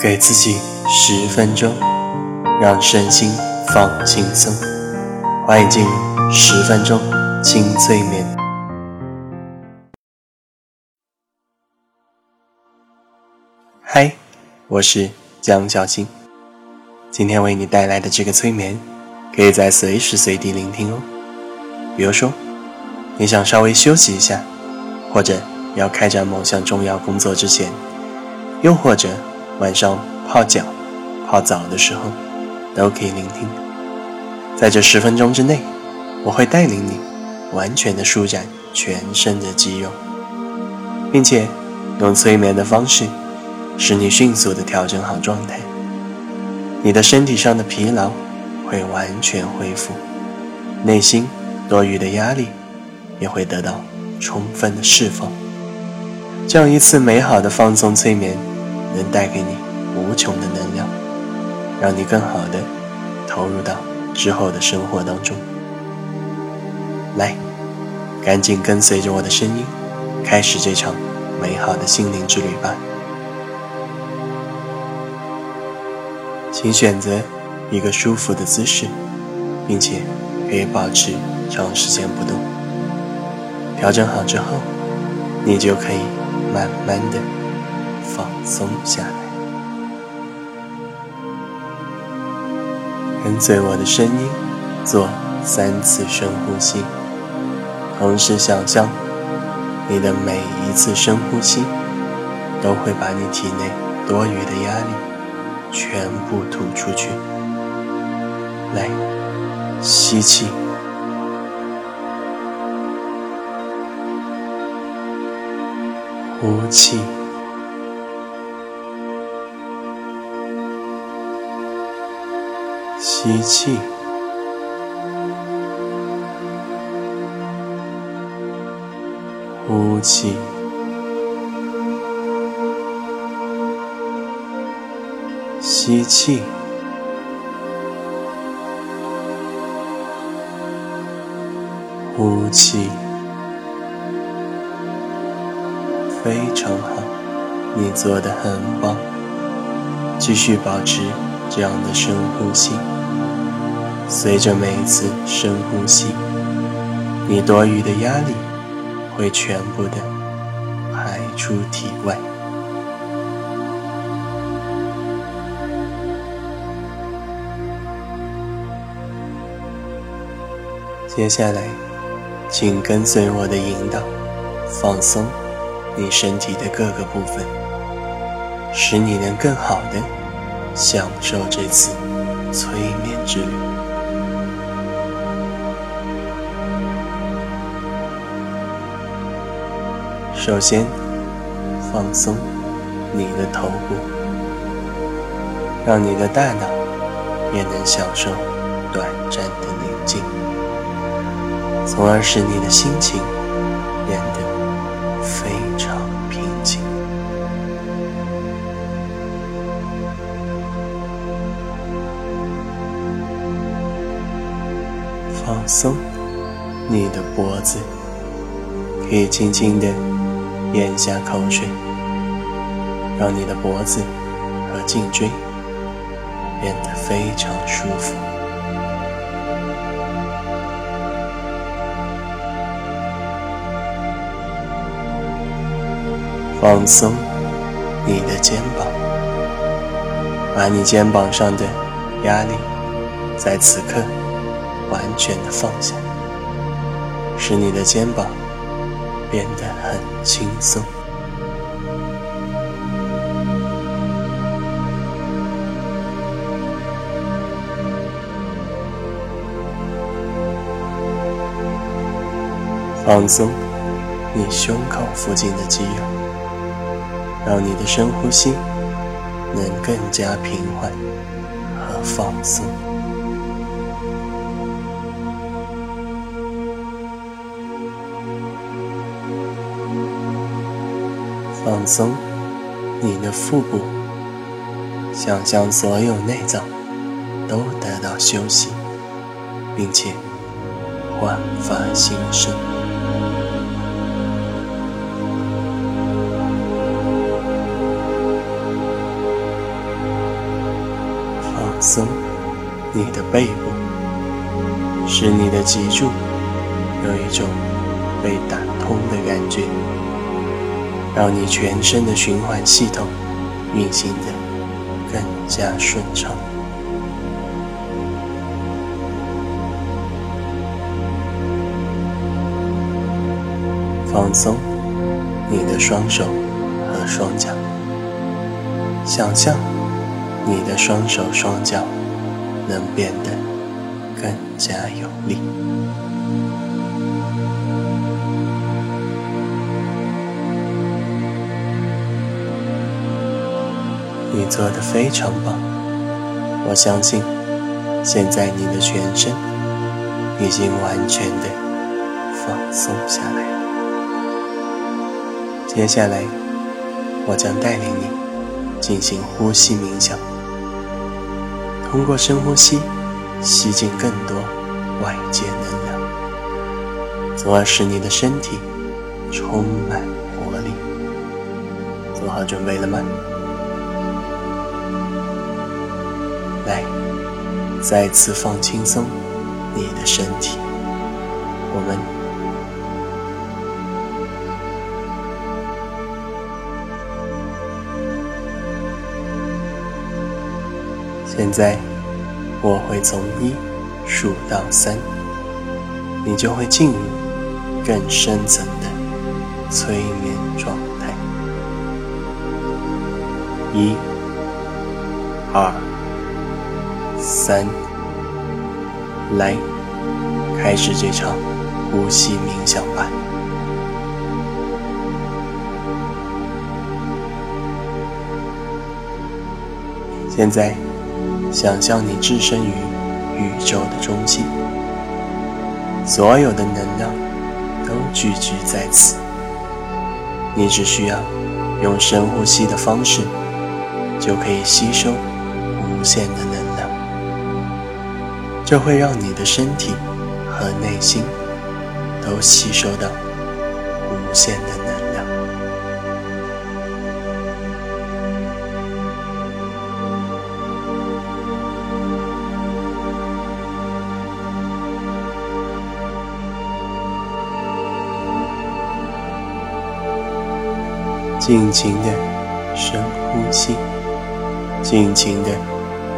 给自己十分钟，让身心放轻松。欢迎进入十分钟轻催眠。嗨，我是江小新。今天为你带来的这个催眠，可以在随时随地聆听哦。比如说，你想稍微休息一下，或者要开展某项重要工作之前，又或者晚上泡脚、泡澡的时候，都可以聆听。在这十分钟之内，我会带领你完全的舒展全身的肌肉，并且用催眠的方式，使你迅速的调整好状态。你的身体上的疲劳会完全恢复，内心多余的压力也会得到充分的释放。这样一次美好的放松催眠，能带给你无穷的能量，让你更好的投入到之后的生活当中。来，赶紧跟随着我的声音，开始这场美好的心灵之旅吧。请选择一个舒服的姿势，并且可以保持长时间不动。调整好之后，你就可以慢慢的放松下来。跟随我的声音，做三次深呼吸，同时想象你的每一次深呼吸都会把你体内多余的压力。全部吐出去。来，吸气，呼气，吸气，呼气。吸气，呼气，非常好，你做的很棒。继续保持这样的深呼吸，随着每一次深呼吸，你多余的压力会全部的排出体外。接下来，请跟随我的引导，放松你身体的各个部分，使你能更好的享受这次催眠之旅。首先，放松你的头部，让你的大脑也能享受短暂的宁静。从而使你的心情变得非常平静。放松你的脖子，可以轻轻的咽下口水，让你的脖子和颈椎变得非常舒服。放松你的肩膀，把你肩膀上的压力在此刻完全的放下，使你的肩膀变得很轻松。放松你胸口附近的肌肉。让你的深呼吸能更加平缓和放松，放松你的腹部，想象所有内脏都得到休息，并且焕发新生。放松你的背部，使你的脊柱有一种被打通的感觉，让你全身的循环系统运行的更加顺畅。放松你的双手和双脚，想象你的双手双脚能变得更加有力。你做的非常棒，我相信现在你的全身已经完全的放松下来了。接下来，我将带领你进行呼吸冥想，通过深呼吸吸进更多外界能量，从而使你的身体充满活力。做好准备了吗？来，再次放轻松你的身体，我们。现在，我会从一数到三，你就会进入更深层的催眠状态。一、二、三，来，开始这场呼吸冥想吧。现在。想象你置身于宇宙的中心，所有的能量都聚集在此。你只需要用深呼吸的方式，就可以吸收无限的能量。这会让你的身体和内心都吸收到无限的能量。尽情的深呼吸，尽情的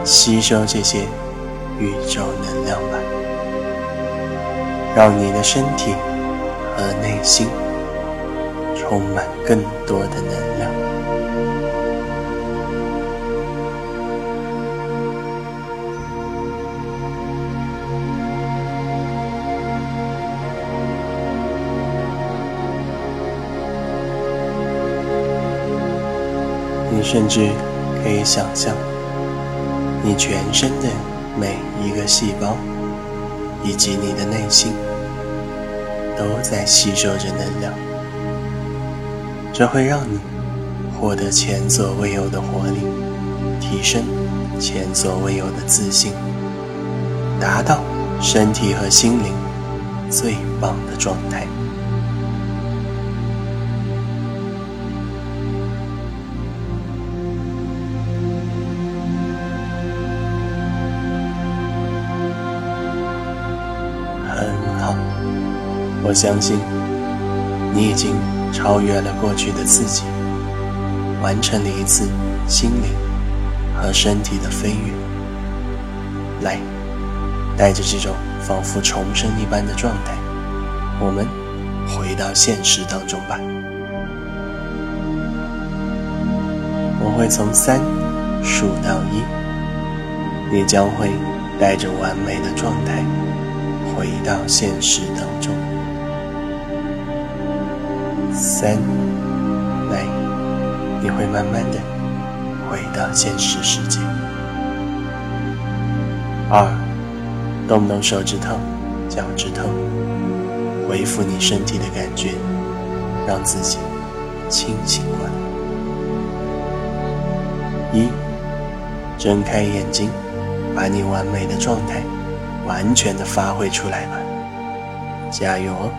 吸收这些宇宙能量吧，让你的身体和内心充满更多的能量。你甚至可以想象，你全身的每一个细胞，以及你的内心，都在吸收着能量。这会让你获得前所未有的活力，提升前所未有的自信，达到身体和心灵最棒的状态。我相信你已经超越了过去的自己，完成了一次心灵和身体的飞跃。来，带着这种仿佛重生一般的状态，我们回到现实当中吧。我会从三数到一，你将会带着完美的状态回到现实当中。三，来，你会慢慢的回到现实世界。二，动动手指头、脚趾头，恢复你身体的感觉，让自己清醒过来。一，睁开眼睛，把你完美的状态完全的发挥出来吧，加油哦！